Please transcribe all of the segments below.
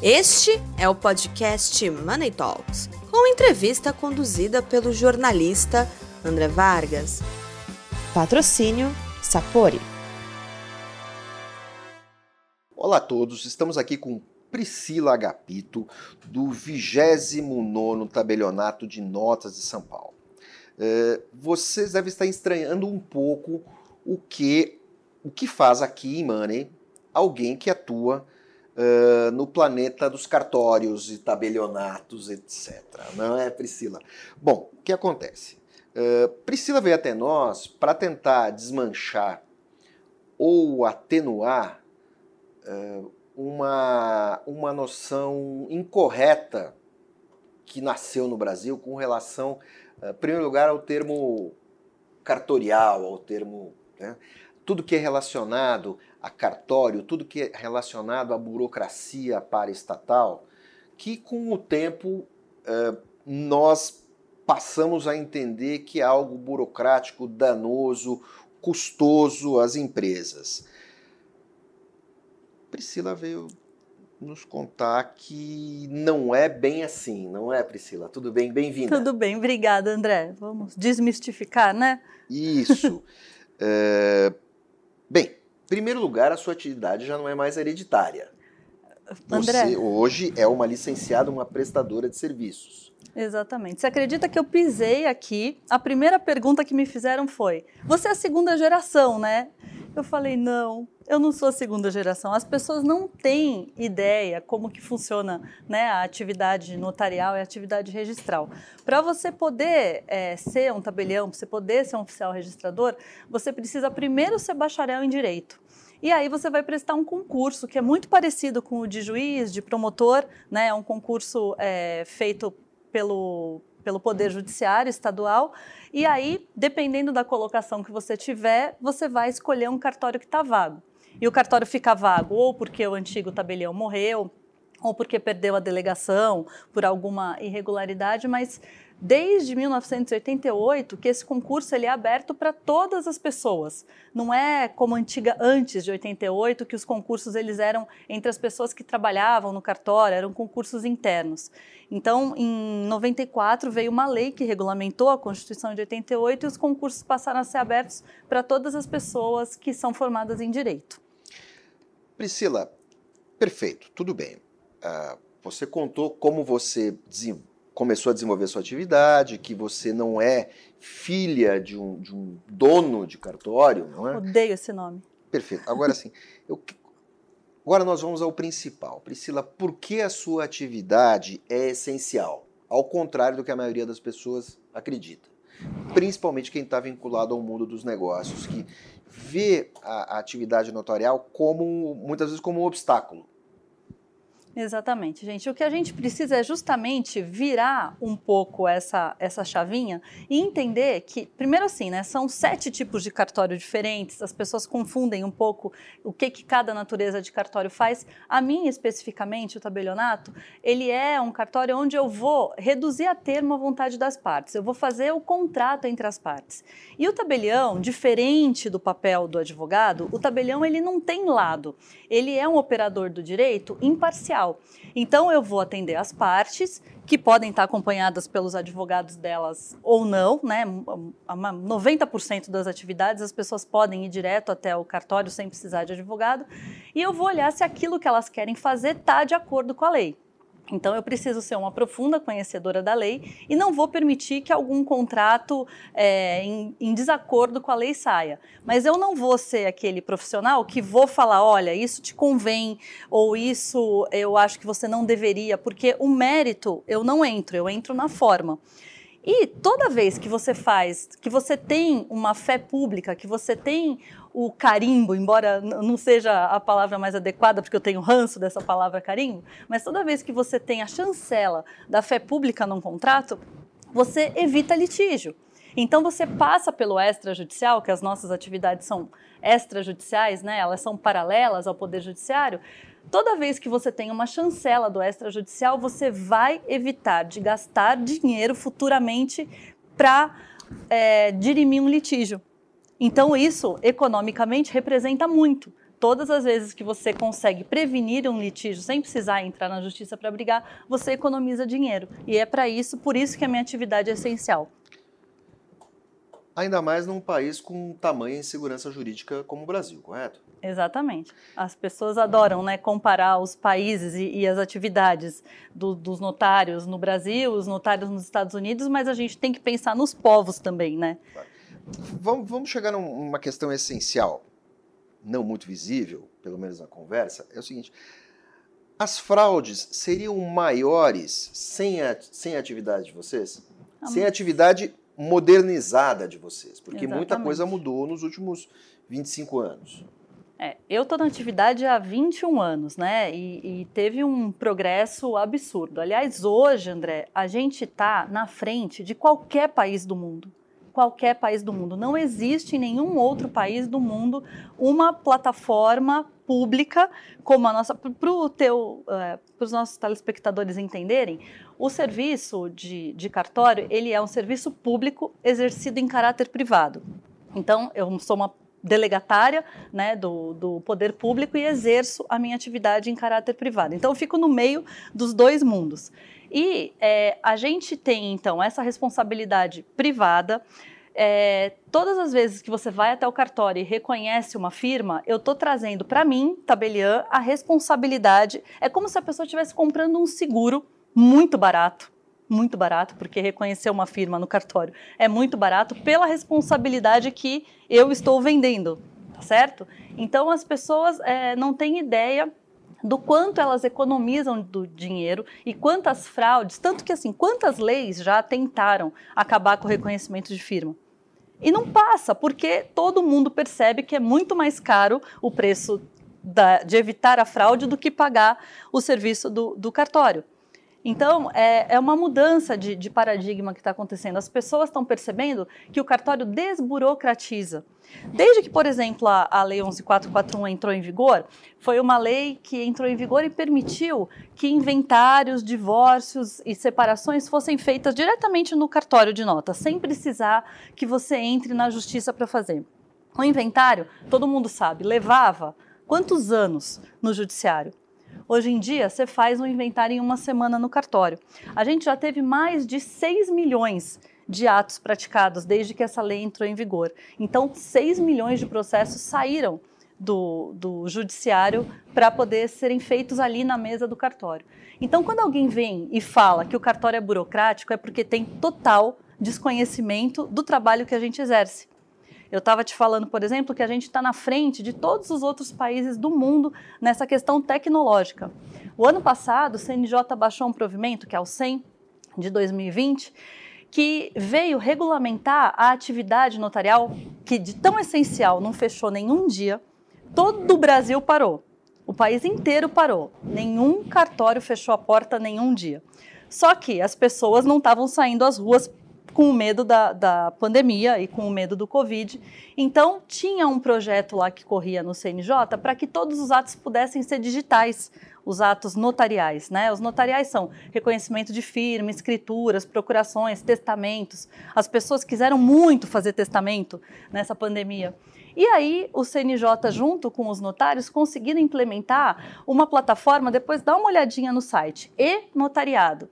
Este é o podcast Money Talks, com entrevista conduzida pelo jornalista André Vargas. Patrocínio Sapori. Olá a todos, estamos aqui com Priscila Agapito, do 29 Tabelionato de Notas de São Paulo. Uh, vocês devem estar estranhando um pouco o que, o que faz aqui em Money alguém que atua uh, no planeta dos cartórios e tabelionatos, etc. Não é, Priscila? Bom, o que acontece? Uh, Priscila veio até nós para tentar desmanchar ou atenuar uh, uma, uma noção incorreta que nasceu no Brasil com relação, em primeiro lugar, ao termo cartorial, ao termo. Né, tudo que é relacionado a cartório, tudo que é relacionado à burocracia paraestatal, que com o tempo eh, nós passamos a entender que é algo burocrático, danoso, custoso às empresas. Priscila veio nos contar que não é bem assim, não é, Priscila? Tudo bem? Bem-vinda. Tudo bem, obrigada, André. Vamos desmistificar, né? Isso. é... Bem, primeiro lugar, a sua atividade já não é mais hereditária. André. Você hoje é uma licenciada, uma prestadora de serviços. Exatamente. Você acredita que eu pisei aqui? A primeira pergunta que me fizeram foi: Você é a segunda geração, né? Eu falei: Não, eu não sou segunda geração. As pessoas não têm ideia como que funciona né, a atividade notarial e a atividade registral. Para você poder é, ser um tabelião, para você poder ser um oficial registrador, você precisa primeiro ser bacharel em direito. E aí você vai prestar um concurso que é muito parecido com o de juiz, de promotor, né? É um concurso é, feito pelo, pelo Poder Judiciário Estadual. E aí, dependendo da colocação que você tiver, você vai escolher um cartório que está vago. E o cartório fica vago ou porque o antigo tabelião morreu, ou porque perdeu a delegação por alguma irregularidade, mas desde 1988 que esse concurso ele é aberto para todas as pessoas. Não é como antiga antes de 88 que os concursos eles eram entre as pessoas que trabalhavam no cartório, eram concursos internos. Então, em 94 veio uma lei que regulamentou a Constituição de 88 e os concursos passaram a ser abertos para todas as pessoas que são formadas em direito. Priscila, perfeito, tudo bem. Uh, você contou como você começou a desenvolver sua atividade, que você não é filha de um, de um dono de cartório, não é? Odeio esse nome. Perfeito. Agora sim, eu, agora nós vamos ao principal. Priscila, por que a sua atividade é essencial? Ao contrário do que a maioria das pessoas acredita. Principalmente quem está vinculado ao mundo dos negócios, que vê a, a atividade notarial como muitas vezes como um obstáculo Exatamente, gente. O que a gente precisa é justamente virar um pouco essa, essa chavinha e entender que, primeiro assim, né, são sete tipos de cartório diferentes, as pessoas confundem um pouco o que, que cada natureza de cartório faz. A minha, especificamente, o tabelionato, ele é um cartório onde eu vou reduzir a termo a vontade das partes, eu vou fazer o contrato entre as partes. E o tabelião, diferente do papel do advogado, o tabelião ele não tem lado, ele é um operador do direito imparcial. Então eu vou atender as partes que podem estar acompanhadas pelos advogados delas ou não, né? 90% das atividades as pessoas podem ir direto até o cartório sem precisar de advogado, e eu vou olhar se aquilo que elas querem fazer está de acordo com a lei. Então, eu preciso ser uma profunda conhecedora da lei e não vou permitir que algum contrato é, em, em, desacordo com a lei saia. Mas eu não vou ser aquele profissional que vou falar: olha, isso te convém, ou isso eu acho que você não deveria, porque o mérito eu não entro, eu entro na forma. E toda vez que você faz, que você tem uma fé pública, que você tem o carimbo, embora não seja a palavra mais adequada, porque eu tenho ranço dessa palavra carimbo, mas toda vez que você tem a chancela da fé pública num contrato, você evita litígio. Então você passa pelo extrajudicial, que as nossas atividades são extrajudiciais, né? Elas são paralelas ao poder judiciário. Toda vez que você tem uma chancela do extrajudicial, você vai evitar de gastar dinheiro futuramente para é, dirimir um litígio. Então, isso, economicamente, representa muito. Todas as vezes que você consegue prevenir um litígio sem precisar entrar na justiça para brigar, você economiza dinheiro. E é para isso, por isso que a minha atividade é essencial. Ainda mais num país com tamanha insegurança jurídica como o Brasil, correto? Exatamente. As pessoas adoram né, comparar os países e, e as atividades do, dos notários no Brasil, os notários nos Estados Unidos, mas a gente tem que pensar nos povos também, né? Vamos, vamos chegar numa questão essencial, não muito visível, pelo menos na conversa, é o seguinte. As fraudes seriam maiores sem a, sem a atividade de vocês? Ah, sem a atividade modernizada de vocês? Porque Exatamente. muita coisa mudou nos últimos 25 anos. É, eu estou na atividade há 21 anos, né? E, e, teve um progresso absurdo. Aliás, hoje, André, a gente está na frente de qualquer país do mundo. Qualquer país do mundo. Não existe em nenhum outro país do mundo uma plataforma pública como a nossa. Para é, os nossos telespectadores entenderem, o serviço de, de cartório ele é um serviço público exercido em caráter privado. Então, eu sou uma delegatária né, do, do poder público e exerço a minha atividade em caráter privado. Então, eu fico no meio dos dois mundos. E é, a gente tem, então, essa responsabilidade privada. É, todas as vezes que você vai até o cartório e reconhece uma firma, eu estou trazendo para mim, tabeliã, a responsabilidade. É como se a pessoa estivesse comprando um seguro muito barato muito barato, porque reconhecer uma firma no cartório é muito barato pela responsabilidade que eu estou vendendo, tá certo? Então as pessoas é, não têm ideia do quanto elas economizam do dinheiro e quantas fraudes, tanto que assim, quantas leis já tentaram acabar com o reconhecimento de firma. E não passa, porque todo mundo percebe que é muito mais caro o preço da, de evitar a fraude do que pagar o serviço do, do cartório. Então, é, é uma mudança de, de paradigma que está acontecendo. As pessoas estão percebendo que o cartório desburocratiza. Desde que, por exemplo, a, a Lei 11441 entrou em vigor, foi uma lei que entrou em vigor e permitiu que inventários, divórcios e separações fossem feitas diretamente no cartório de notas, sem precisar que você entre na justiça para fazer. O inventário, todo mundo sabe, levava quantos anos no judiciário? Hoje em dia, você faz um inventário em uma semana no cartório. A gente já teve mais de 6 milhões de atos praticados desde que essa lei entrou em vigor. Então, 6 milhões de processos saíram do, do judiciário para poder serem feitos ali na mesa do cartório. Então, quando alguém vem e fala que o cartório é burocrático, é porque tem total desconhecimento do trabalho que a gente exerce. Eu estava te falando, por exemplo, que a gente está na frente de todos os outros países do mundo nessa questão tecnológica. O ano passado, o CNJ baixou um provimento, que é o 100 de 2020, que veio regulamentar a atividade notarial, que de tão essencial não fechou nenhum dia, todo o Brasil parou. O país inteiro parou. Nenhum cartório fechou a porta nenhum dia. Só que as pessoas não estavam saindo às ruas com o medo da, da pandemia e com o medo do Covid. Então, tinha um projeto lá que corria no CNJ para que todos os atos pudessem ser digitais, os atos notariais. Né? Os notariais são reconhecimento de firma, escrituras, procurações, testamentos. As pessoas quiseram muito fazer testamento nessa pandemia. E aí, o CNJ, junto com os notários, conseguiram implementar uma plataforma. Depois, dá uma olhadinha no site, e notariado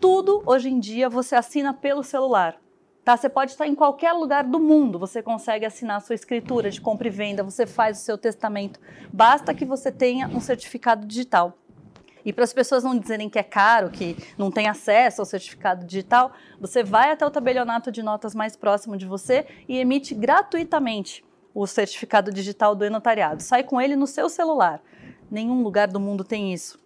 tudo hoje em dia você assina pelo celular. Tá? Você pode estar em qualquer lugar do mundo, você consegue assinar sua escritura de compra e venda, você faz o seu testamento. Basta que você tenha um certificado digital. E para as pessoas não dizerem que é caro, que não tem acesso ao certificado digital, você vai até o tabelionato de notas mais próximo de você e emite gratuitamente o certificado digital do e-notariado. Sai com ele no seu celular. Nenhum lugar do mundo tem isso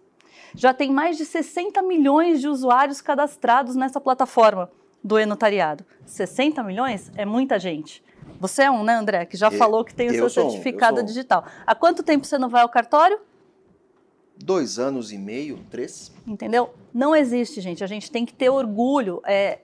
já tem mais de 60 milhões de usuários cadastrados nessa plataforma do e-notariado. 60 milhões é muita gente. Você é um, né, André, que já falou que tem o seu certificado um, digital. Há quanto tempo você não vai ao cartório? Dois anos e meio, três. Entendeu? Não existe, gente. A gente tem que ter orgulho. É,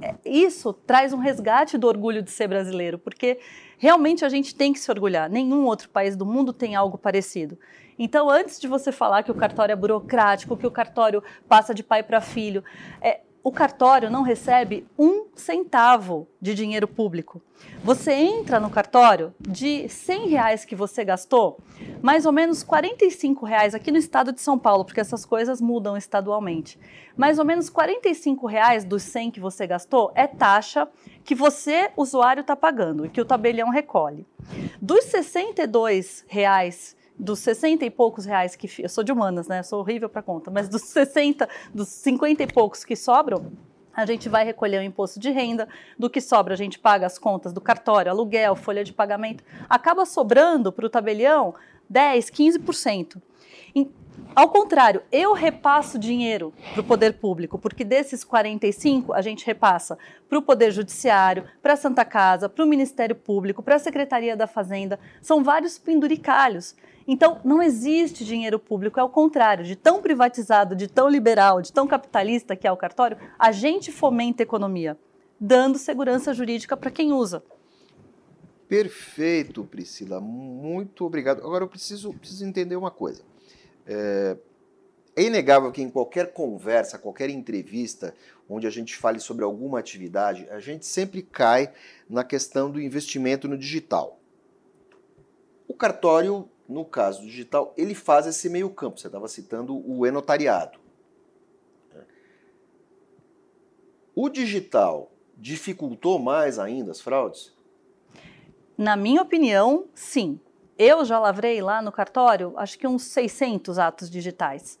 é, isso traz um resgate do orgulho de ser brasileiro, porque realmente a gente tem que se orgulhar. Nenhum outro país do mundo tem algo parecido. Então, antes de você falar que o cartório é burocrático, que o cartório passa de pai para filho, é, o cartório não recebe um centavo de dinheiro público. Você entra no cartório, de 100 reais que você gastou, mais ou menos 45 reais aqui no estado de São Paulo, porque essas coisas mudam estadualmente. Mais ou menos 45 reais dos 100 que você gastou é taxa que você, usuário, está pagando e que o tabelião recolhe. Dos 62 reais dos 60 e poucos reais que eu sou de humanas, né? Eu sou horrível para conta, mas dos 60, dos 50 e poucos que sobram, a gente vai recolher o imposto de renda, do que sobra a gente paga as contas do cartório, aluguel, folha de pagamento, acaba sobrando para o tabelião 10, 15%. Ao contrário, eu repasso dinheiro para o poder público, porque desses 45 a gente repassa para o Poder Judiciário, para a Santa Casa, para o Ministério Público, para a Secretaria da Fazenda. São vários penduricalhos. Então, não existe dinheiro público, é o contrário, de tão privatizado, de tão liberal, de tão capitalista que é o cartório, a gente fomenta a economia, dando segurança jurídica para quem usa. Perfeito, Priscila, muito obrigado. Agora eu preciso, preciso entender uma coisa. É, é inegável que em qualquer conversa, qualquer entrevista, onde a gente fale sobre alguma atividade, a gente sempre cai na questão do investimento no digital. O cartório no caso digital, ele faz esse meio campo. Você estava citando o e-notariado. O digital dificultou mais ainda as fraudes? Na minha opinião, sim. Eu já lavrei lá no cartório, acho que uns 600 atos digitais.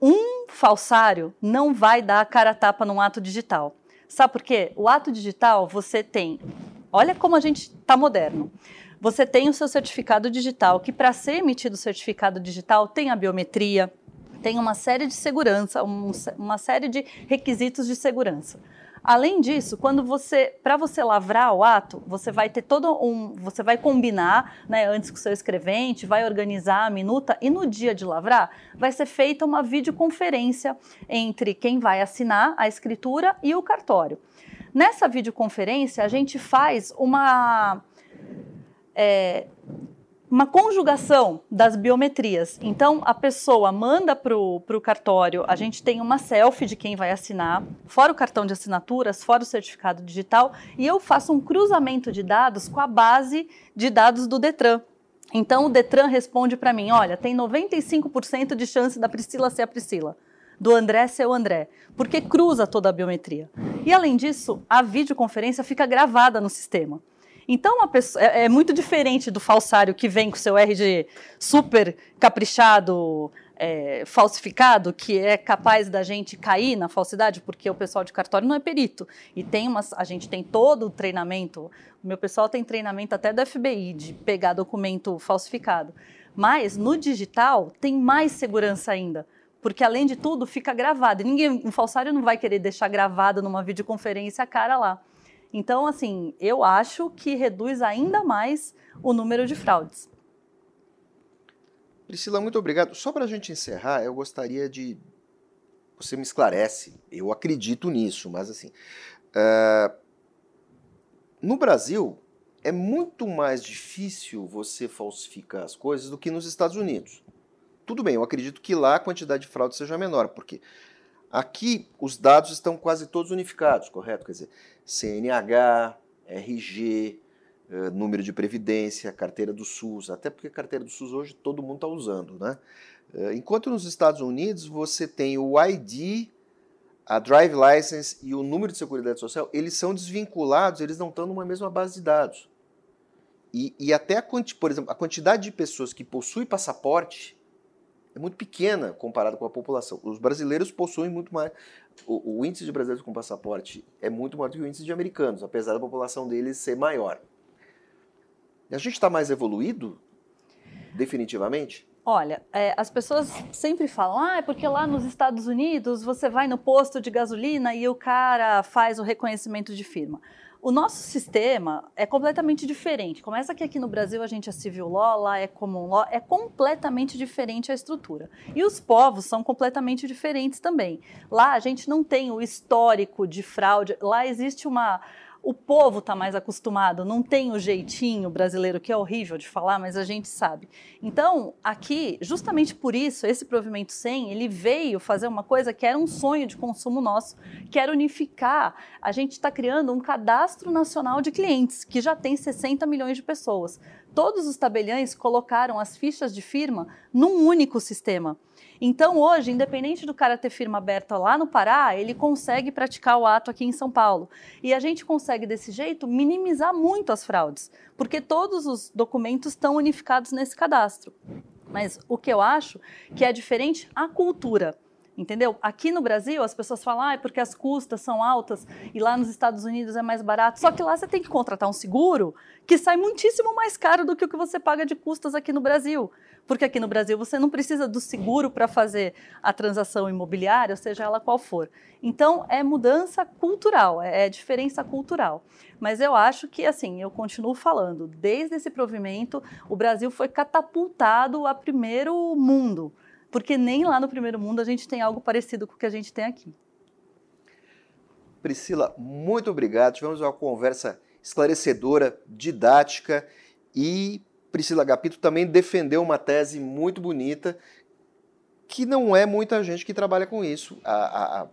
Um falsário não vai dar a cara a tapa num ato digital. Sabe por quê? O ato digital você tem. Olha como a gente está moderno você tem o seu certificado digital, que para ser emitido o certificado digital tem a biometria, tem uma série de segurança, um, uma série de requisitos de segurança. Além disso, quando você, para você lavrar o ato, você vai ter todo um, você vai combinar, né, antes com o seu escrevente, vai organizar a minuta e no dia de lavrar vai ser feita uma videoconferência entre quem vai assinar a escritura e o cartório. Nessa videoconferência a gente faz uma é, uma conjugação das biometrias. Então, a pessoa manda para o cartório, a gente tem uma selfie de quem vai assinar, fora o cartão de assinaturas, fora o certificado digital, e eu faço um cruzamento de dados com a base de dados do Detran. Então, o Detran responde para mim: olha, tem 95% de chance da Priscila ser a Priscila do André ser o André, porque cruza toda a biometria. E além disso, a videoconferência fica gravada no sistema. Então, pessoa, é, é, muito diferente do falsário que vem com seu RG super caprichado, é, falsificado, que é capaz da gente cair na falsidade, porque o pessoal de cartório não é perito. E tem umas, a gente tem todo o treinamento, o meu pessoal tem treinamento até do FBI, de pegar documento falsificado. Mas no digital tem mais segurança ainda porque além de tudo fica gravado. Ninguém, um falsário não vai querer deixar gravado numa videoconferência a cara lá. Então, assim, eu acho que reduz ainda mais o número de fraudes. Priscila, muito obrigado. Só para a gente encerrar, eu gostaria de. Você me esclarece, eu acredito nisso, mas assim. Uh... No Brasil, é muito mais difícil você falsificar as coisas do que nos Estados Unidos. Tudo bem, eu acredito que lá a quantidade de fraude seja menor, porque aqui os dados estão quase todos unificados, correto? Quer dizer, CNH, RG, eh, número de previdência, carteira do SUS, até porque a carteira do SUS hoje todo mundo está usando, né? Eh, enquanto nos Estados Unidos você tem o ID, a Drive License e o número de seguridade social, eles são desvinculados, eles não estão numa mesma base de dados. E, e até, a, por exemplo, a quantidade de pessoas que possuem passaporte é muito pequena comparada com a população. Os brasileiros possuem muito mais. O, o, índice de brasileiros com passaporte é muito maior do que o índice de americanos, apesar da população deles ser maior. A gente está mais evoluído, definitivamente? Olha, é, as pessoas sempre falam, ah, é porque lá nos Estados Unidos você vai no posto de gasolina e o cara faz o reconhecimento de firma. O nosso sistema é completamente diferente. Começa que aqui no Brasil a gente é civil law, lá é common law, é completamente diferente a estrutura. E os povos são completamente diferentes também. Lá a gente não tem o histórico de fraude, lá existe uma o povo está mais acostumado, não tem o jeitinho brasileiro que é horrível de falar, mas a gente sabe. Então, aqui, justamente por isso, esse provimento 100, ele veio fazer uma coisa que era um sonho de consumo nosso, que era unificar. A gente está criando um cadastro nacional de clientes, que já tem 60 milhões de pessoas. Todos os tabeliães colocaram as fichas de firma num único sistema. Então, hoje, independente do cara ter firma aberta lá no Pará, ele consegue praticar o ato aqui em São Paulo. E a gente consegue, desse jeito, minimizar muito as fraudes, porque todos os documentos estão unificados nesse cadastro. Mas o que eu acho que é diferente a cultura. Entendeu? Aqui no Brasil, as pessoas falam, ah, é porque as custas são altas e lá nos Estados Unidos é mais barato. Só que lá você tem que contratar um seguro que sai muitíssimo mais caro do que o que você paga de custas aqui no Brasil. Porque aqui no Brasil você não precisa do seguro para fazer a transação imobiliária, seja ela qual for. Então, é mudança cultural, é, é diferença cultural. Mas eu acho que, assim, eu continuo falando, desde esse provimento, o Brasil foi catapultado a primeiro mundo porque nem lá no primeiro mundo a gente tem algo parecido com o que a gente tem aqui. Priscila, muito obrigado. Tivemos uma conversa esclarecedora, didática e Priscila Gapito também defendeu uma tese muito bonita que não é muita gente que trabalha com isso. A, a,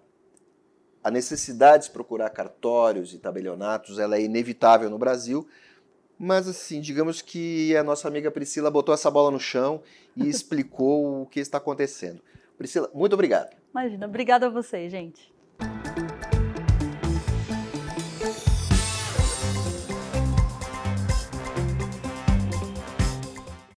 a necessidade de procurar cartórios e tabelionatos ela é inevitável no Brasil, mas assim, digamos que a nossa amiga Priscila botou essa bola no chão e explicou o que está acontecendo. Priscila, muito obrigado. Imagina, obrigada a vocês, gente.